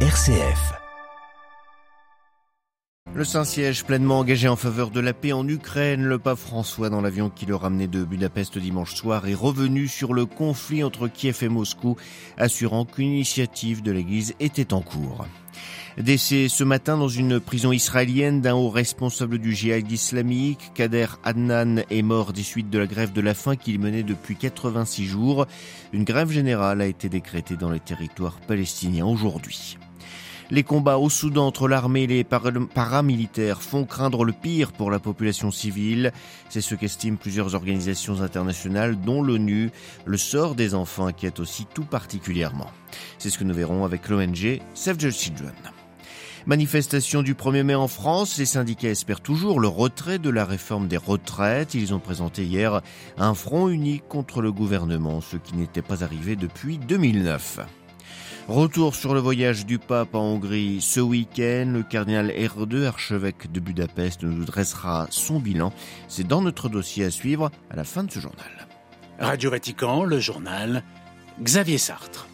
RCF. Le Saint-Siège pleinement engagé en faveur de la paix en Ukraine, le pape François dans l'avion qui le ramenait de Budapest dimanche soir est revenu sur le conflit entre Kiev et Moscou, assurant qu'une initiative de l'Église était en cours. Décès ce matin dans une prison israélienne d'un haut responsable du djihad islamique, Kader Adnan est mort des suites de la grève de la faim qu'il menait depuis 86 jours. Une grève générale a été décrétée dans les territoires palestiniens aujourd'hui. Les combats au Soudan entre l'armée et les paramilitaires font craindre le pire pour la population civile. C'est ce qu'estiment plusieurs organisations internationales, dont l'ONU. Le sort des enfants inquiète aussi tout particulièrement. C'est ce que nous verrons avec l'ONG Save the Children. Manifestation du 1er mai en France, les syndicats espèrent toujours le retrait de la réforme des retraites. Ils ont présenté hier un front unique contre le gouvernement, ce qui n'était pas arrivé depuis 2009. Retour sur le voyage du pape en Hongrie ce week-end. Le cardinal R2, archevêque de Budapest, nous dressera son bilan. C'est dans notre dossier à suivre à la fin de ce journal. Radio Vatican, le journal Xavier Sartre.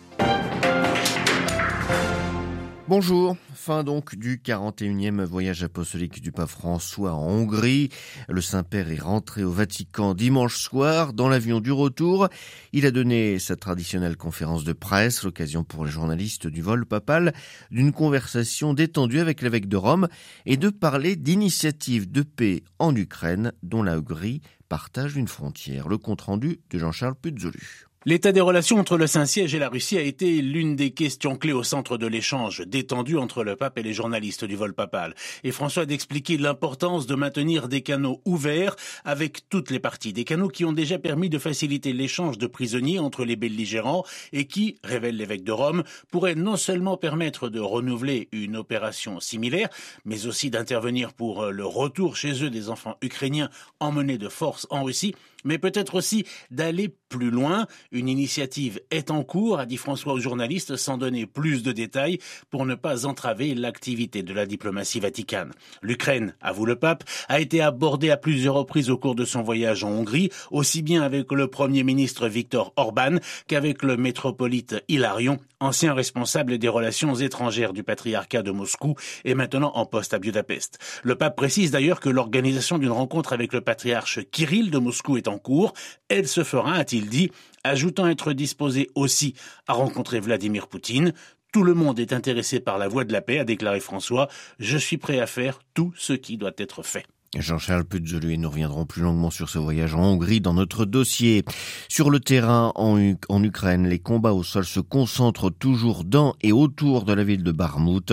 Bonjour, fin donc du 41e voyage apostolique du pape François en Hongrie. Le Saint-Père est rentré au Vatican dimanche soir. Dans l'avion du retour, il a donné sa traditionnelle conférence de presse, l'occasion pour les journalistes du vol papal d'une conversation détendue avec l'évêque de Rome et de parler d'initiatives de paix en Ukraine dont la Hongrie partage une frontière. Le compte-rendu de Jean-Charles Puzolu. L'état des relations entre le Saint-Siège et la Russie a été l'une des questions clés au centre de l'échange détendu entre le pape et les journalistes du vol papal. Et François d'expliquer l'importance de maintenir des canaux ouverts avec toutes les parties. Des canaux qui ont déjà permis de faciliter l'échange de prisonniers entre les belligérants et qui, révèle l'évêque de Rome, pourraient non seulement permettre de renouveler une opération similaire, mais aussi d'intervenir pour le retour chez eux des enfants ukrainiens emmenés de force en Russie, mais peut-être aussi d'aller plus loin. Une initiative est en cours, a dit François aux journalistes, sans donner plus de détails pour ne pas entraver l'activité de la diplomatie vaticane. L'Ukraine, avoue le pape, a été abordée à plusieurs reprises au cours de son voyage en Hongrie, aussi bien avec le premier ministre Viktor Orban qu'avec le métropolite Hilarion, ancien responsable des relations étrangères du patriarcat de Moscou et maintenant en poste à Budapest. Le pape précise d'ailleurs que l'organisation d'une rencontre avec le patriarche Kirill de Moscou est en cours. Elle se fera, a-t-il dit, ajoutant être disposé aussi à rencontrer Vladimir Poutine. Tout le monde est intéressé par la voie de la paix, a déclaré François. Je suis prêt à faire tout ce qui doit être fait. Jean-Charles Puzzolu et nous reviendrons plus longuement sur ce voyage en Hongrie dans notre dossier. Sur le terrain en, Ukraine, les combats au sol se concentrent toujours dans et autour de la ville de Barmout.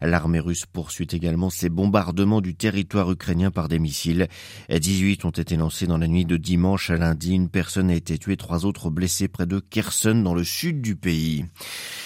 L'armée russe poursuit également ses bombardements du territoire ukrainien par des missiles. 18 ont été lancés dans la nuit de dimanche à lundi. Une personne a été tuée, trois autres blessés près de Kherson dans le sud du pays.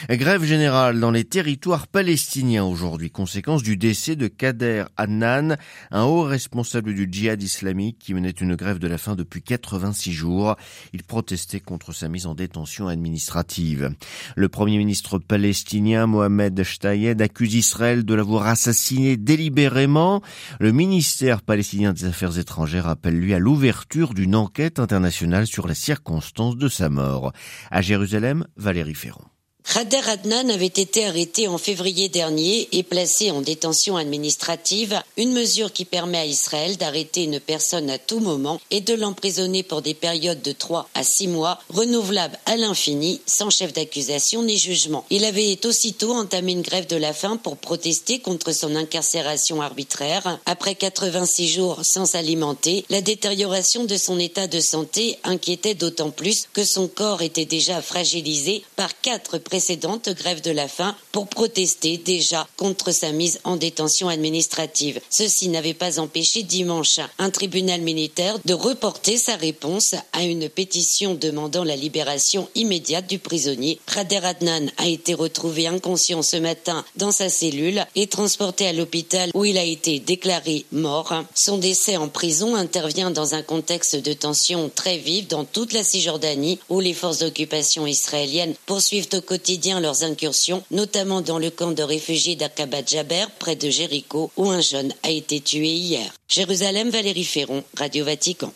Grève générale dans les territoires palestiniens aujourd'hui, conséquence du décès de Kader Adnan, un haut responsable responsable du djihad islamique qui menait une grève de la faim depuis 86 jours. Il protestait contre sa mise en détention administrative. Le premier ministre palestinien Mohamed Shtayed accuse Israël de l'avoir assassiné délibérément. Le ministère palestinien des Affaires étrangères appelle lui à l'ouverture d'une enquête internationale sur les circonstances de sa mort. À Jérusalem, Valérie Ferron. Khader Adnan avait été arrêté en février dernier et placé en détention administrative, une mesure qui permet à Israël d'arrêter une personne à tout moment et de l'emprisonner pour des périodes de 3 à 6 mois, renouvelables à l'infini, sans chef d'accusation ni jugement. Il avait aussitôt entamé une grève de la faim pour protester contre son incarcération arbitraire. Après 86 jours sans s'alimenter, la détérioration de son état de santé inquiétait d'autant plus que son corps était déjà fragilisé par quatre précédente grève de la faim pour protester déjà contre sa mise en détention administrative. Ceci n'avait pas empêché dimanche un tribunal militaire de reporter sa réponse à une pétition demandant la libération immédiate du prisonnier. Prader Adnan a été retrouvé inconscient ce matin dans sa cellule et transporté à l'hôpital où il a été déclaré mort. Son décès en prison intervient dans un contexte de tension très vive dans toute la Cisjordanie où les forces d'occupation israéliennes poursuivent au quotidien quotidien leurs incursions, notamment dans le camp de réfugiés d'Aqaba Jaber, près de Jéricho, où un jeune a été tué hier. Jérusalem, Valérie Ferron, Radio Vatican.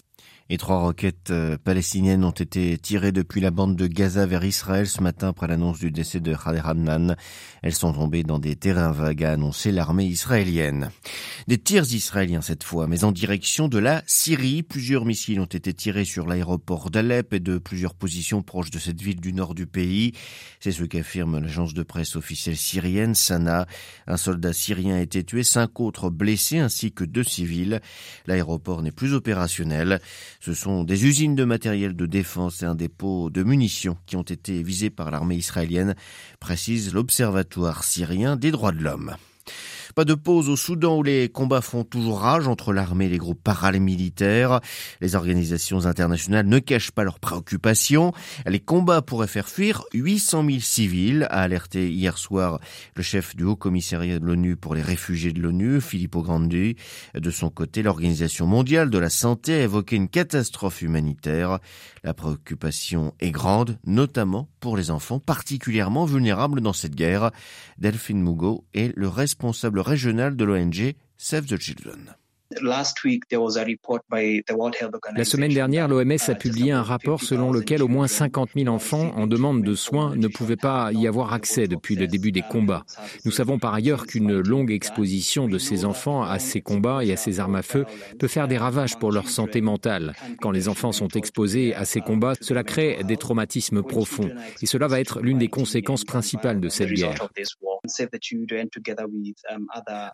Et trois roquettes euh, palestiniennes ont été tirées depuis la bande de Gaza vers Israël ce matin après l'annonce du décès de Khaled Hamnan. Elles sont tombées dans des terrains vagues, a annoncé l'armée israélienne. Des tirs israéliens cette fois, mais en direction de la Syrie. Plusieurs missiles ont été tirés sur l'aéroport d'Alep et de plusieurs positions proches de cette ville du nord du pays. C'est ce qu'affirme l'agence de presse officielle syrienne, Sana. Un soldat syrien a été tué, cinq autres blessés ainsi que deux civils. L'aéroport n'est plus opérationnel. Ce sont des usines de matériel de défense et un dépôt de munitions qui ont été visés par l'armée israélienne, précise l'Observatoire syrien des droits de l'homme. Pas de pause au Soudan où les combats font toujours rage entre l'armée et les groupes paramilitaires. Les organisations internationales ne cachent pas leurs préoccupations. Les combats pourraient faire fuir 800 000 civils, a alerté hier soir le chef du Haut Commissariat de l'ONU pour les réfugiés de l'ONU, Filippo Grandi. De son côté, l'Organisation mondiale de la santé a évoqué une catastrophe humanitaire. La préoccupation est grande, notamment pour les enfants particulièrement vulnérables dans cette guerre. Delphine Mugo est le responsable régional de l'ONG Save the Children. La semaine dernière, l'OMS a publié un rapport selon lequel au moins 50 000 enfants en demande de soins ne pouvaient pas y avoir accès depuis le début des combats. Nous savons par ailleurs qu'une longue exposition de ces enfants à ces combats et à ces armes à feu peut faire des ravages pour leur santé mentale. Quand les enfants sont exposés à ces combats, cela crée des traumatismes profonds. Et cela va être l'une des conséquences principales de cette guerre.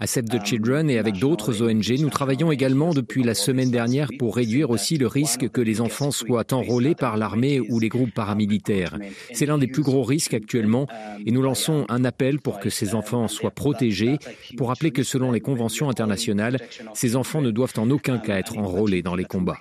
À Save the Children et avec d'autres ONG, nous travaillons également depuis la semaine dernière pour réduire aussi le risque que les enfants soient enrôlés par l'armée ou les groupes paramilitaires. C'est l'un des plus gros risques actuellement et nous lançons un appel pour que ces enfants soient protégés, pour rappeler que selon les conventions internationales, ces enfants ne doivent en aucun cas être enrôlés dans les combats.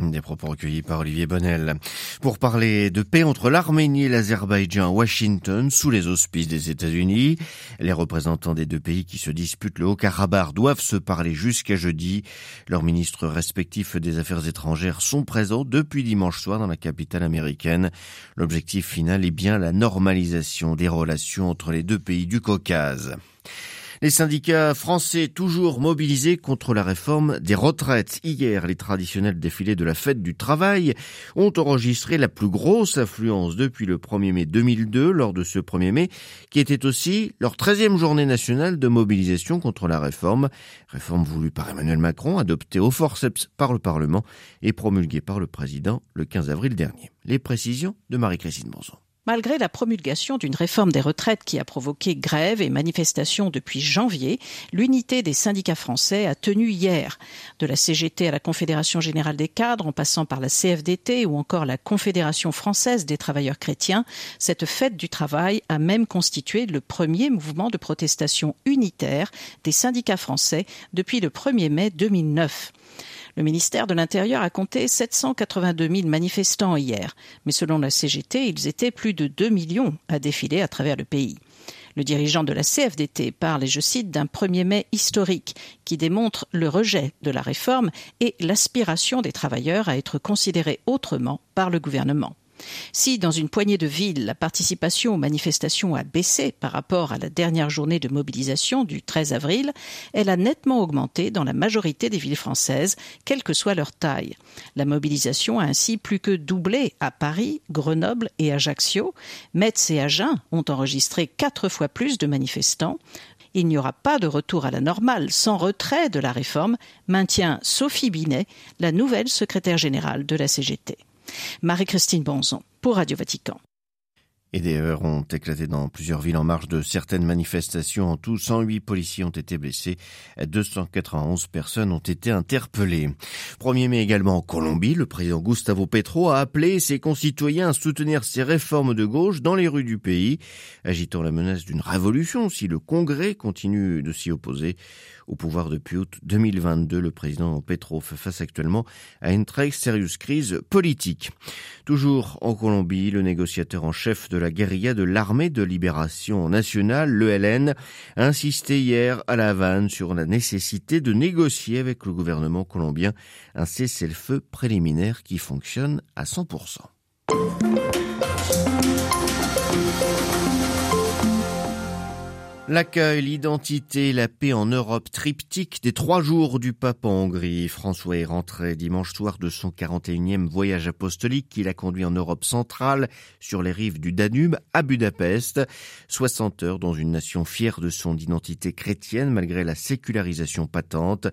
Des propos recueillis par Olivier Bonnel. Pour parler de paix entre l'Arménie et l'Azerbaïdjan, Washington, sous les auspices des États-Unis, les représentants des deux pays qui se disputent le Haut-Karabakh doivent se parler jusqu'à jeudi. Leurs ministres respectifs des Affaires étrangères sont présents depuis dimanche soir dans la capitale américaine. L'objectif final est bien la normalisation des relations entre les deux pays du Caucase. Les syndicats français toujours mobilisés contre la réforme des retraites. Hier, les traditionnels défilés de la fête du travail ont enregistré la plus grosse affluence depuis le 1er mai 2002 lors de ce 1er mai qui était aussi leur 13e journée nationale de mobilisation contre la réforme. Réforme voulue par Emmanuel Macron, adoptée au forceps par le Parlement et promulguée par le président le 15 avril dernier. Les précisions de Marie-Christine Bonzon. Malgré la promulgation d'une réforme des retraites qui a provoqué grève et manifestations depuis janvier, l'unité des syndicats français a tenu hier. De la CGT à la Confédération générale des cadres, en passant par la CFDT ou encore la Confédération française des travailleurs chrétiens, cette fête du travail a même constitué le premier mouvement de protestation unitaire des syndicats français depuis le 1er mai 2009. Le ministère de l'Intérieur a compté 782 000 manifestants hier, mais selon la CGT, ils étaient plus de 2 millions à défiler à travers le pays. Le dirigeant de la CFDT parle, et je cite, d'un 1er mai historique qui démontre le rejet de la réforme et l'aspiration des travailleurs à être considérés autrement par le gouvernement. Si, dans une poignée de villes, la participation aux manifestations a baissé par rapport à la dernière journée de mobilisation du 13 avril, elle a nettement augmenté dans la majorité des villes françaises, quelle que soit leur taille. La mobilisation a ainsi plus que doublé à Paris, Grenoble et Ajaccio. Metz et Agen ont enregistré quatre fois plus de manifestants. Il n'y aura pas de retour à la normale sans retrait de la réforme, maintient Sophie Binet, la nouvelle secrétaire générale de la CGT. Marie-Christine Bonzon pour Radio Vatican. Et des heurts ont éclaté dans plusieurs villes en marge de certaines manifestations. En tout, 108 policiers ont été blessés. 291 personnes ont été interpellées. 1er mai également en Colombie, le président Gustavo Petro a appelé ses concitoyens à soutenir ces réformes de gauche dans les rues du pays, agitant la menace d'une révolution si le Congrès continue de s'y opposer. Au pouvoir depuis août 2022, le président Petro fait face actuellement à une très sérieuse crise politique. Toujours en Colombie, le négociateur en chef de guérilla de l'armée de libération nationale, l'ELN, a insisté hier à La Havane sur la nécessité de négocier avec le gouvernement colombien un cessez-le-feu préliminaire qui fonctionne à 100%. L'accueil, l'identité, la paix en Europe, triptyque des trois jours du pape en Hongrie. François est rentré dimanche soir de son 41e voyage apostolique qu'il a conduit en Europe centrale, sur les rives du Danube, à Budapest. 60 heures dans une nation fière de son identité chrétienne malgré la sécularisation patente.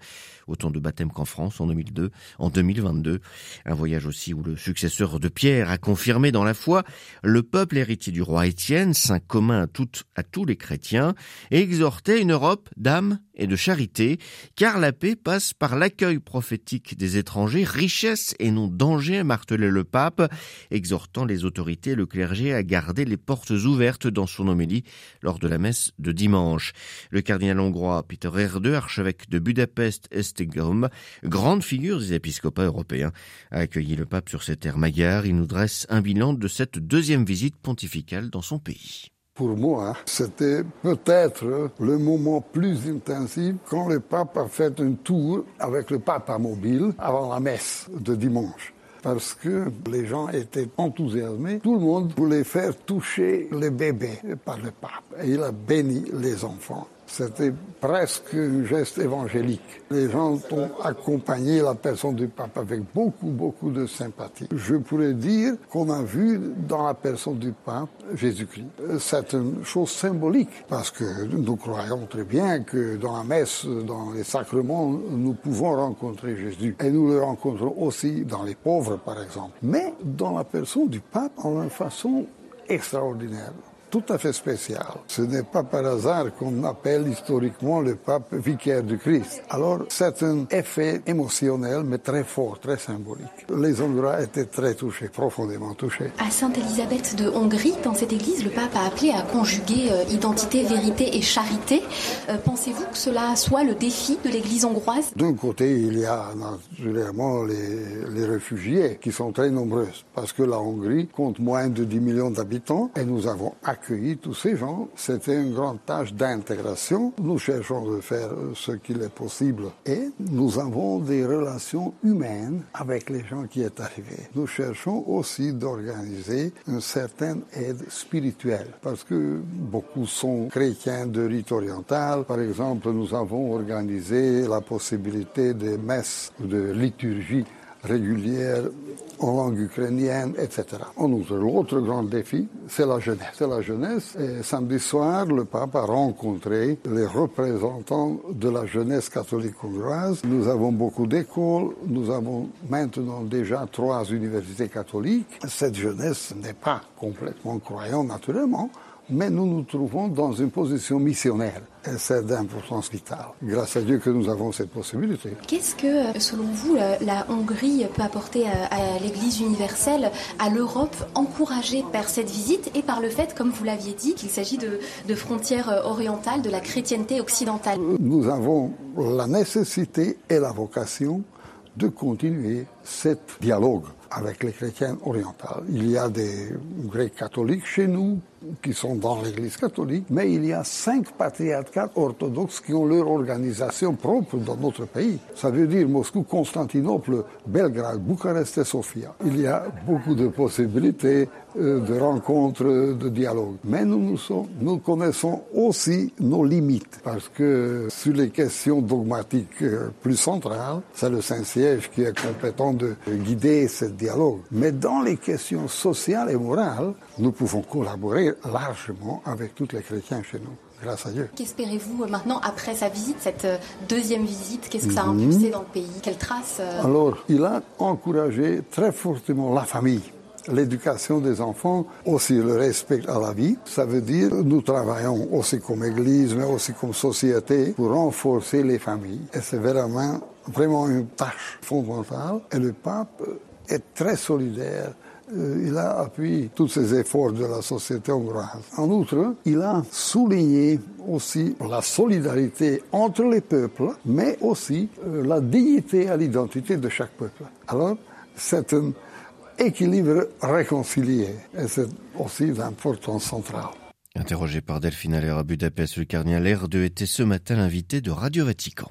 Autant de baptêmes qu'en France en 2002, en 2022. Un voyage aussi où le successeur de Pierre a confirmé dans la foi le peuple héritier du roi Étienne, saint commun à, toutes, à tous les chrétiens et exhortait une Europe d'âme et de charité, car la paix passe par l'accueil prophétique des étrangers, richesse et non danger, martelait le pape, exhortant les autorités et le clergé à garder les portes ouvertes dans son homélie lors de la messe de dimanche. Le cardinal hongrois Peter Erde, archevêque de Budapest Estegom, grande figure des épiscopats européens, a accueilli le pape sur ses terres maillard. Il nous dresse un bilan de cette deuxième visite pontificale dans son pays. Pour moi, c'était peut-être le moment plus intensif quand le pape a fait un tour avec le papa mobile avant la messe de dimanche parce que les gens étaient enthousiasmés. Tout le monde voulait faire toucher les bébés par le pape. Et il a béni les enfants. C'était presque un geste évangélique. Les gens ont accompagné la personne du pape avec beaucoup, beaucoup de sympathie. Je pourrais dire qu'on a vu dans la personne du pape Jésus-Christ. C'est une chose symbolique parce que nous croyons très bien que dans la messe, dans les sacrements, nous pouvons rencontrer Jésus. Et nous le rencontrons aussi dans les pauvres, par exemple. Mais dans la personne du pape, en une façon extraordinaire tout à fait spécial. Ce n'est pas par hasard qu'on appelle historiquement le pape vicaire du Christ. Alors, c'est un effet émotionnel, mais très fort, très symbolique. Les Hongrois étaient très touchés, profondément touchés. À Sainte-Élisabeth de Hongrie, dans cette église, le pape a appelé à conjuguer euh, identité, vérité et charité. Euh, pensez-vous que cela soit le défi de l'église hongroise? D'un côté, il y a naturellement les, les réfugiés qui sont très nombreux, parce que la Hongrie compte moins de 10 millions d'habitants et nous avons accueilli tous ces gens. C'était une grande tâche d'intégration. Nous cherchons de faire ce qu'il est possible et nous avons des relations humaines avec les gens qui est arrivés. Nous cherchons aussi d'organiser une certaine aide spirituelle parce que beaucoup sont chrétiens de rite oriental. Par exemple, nous avons organisé la possibilité des messes de liturgie régulière en langue ukrainienne, etc. En outre, l'autre grand défi, c'est la jeunesse. Samedi soir, le pape a rencontré les représentants de la jeunesse catholique hongroise. Nous avons beaucoup d'écoles. Nous avons maintenant déjà trois universités catholiques. Cette jeunesse n'est pas complètement croyante, naturellement mais nous nous trouvons dans une position missionnaire. Et c'est d'importance vitale. Grâce à Dieu que nous avons cette possibilité. Qu'est-ce que, selon vous, la, Hongrie peut apporter à, l'Église universelle, à l'Europe, encouragée par cette visite et par le fait, comme vous l'aviez dit, qu'il s'agit de, de frontières orientales, de la chrétienté occidentale? Nous avons la nécessité et la vocation de continuer ce dialogue avec les chrétiens orientaux. Il y a des Grecs catholiques chez nous qui sont dans l'Église catholique, mais il y a cinq patriarcats orthodoxes qui ont leur organisation propre dans notre pays. Ça veut dire Moscou, Constantinople, Belgrade, Bucarest et Sofia. Il y a beaucoup de possibilités euh, de rencontres, de dialogues. Mais nous, nous, connaissons aussi nos limites, parce que sur les questions dogmatiques euh, plus centrales, c'est le Saint-Siège qui est compétent de guider ce dialogue. Mais dans les questions sociales et morales, nous pouvons collaborer largement avec tous les chrétiens chez nous. Grâce à Dieu. Qu'espérez-vous maintenant après sa visite, cette euh, deuxième visite? Qu'est-ce que ça a mhm. impulsé dans le pays? Quelles traces euh? Alors, il a encouragé très fortement la famille l'éducation des enfants, aussi le respect à la vie. Ça veut dire nous travaillons aussi comme Église, mais aussi comme société pour renforcer les familles. Et c'est vraiment, vraiment une tâche fondamentale. Et le pape est très solidaire euh, il a appuyé tous ces efforts de la société hongroise. En outre, il a souligné aussi la solidarité entre les peuples, mais aussi euh, la dignité à l'identité de chaque peuple. Alors, c'est un équilibre réconcilié, et c'est aussi d'importance centrale. Interrogé par Delphine Allaire à Budapest, le cardinal R2 était ce matin l'invité de Radio Vatican.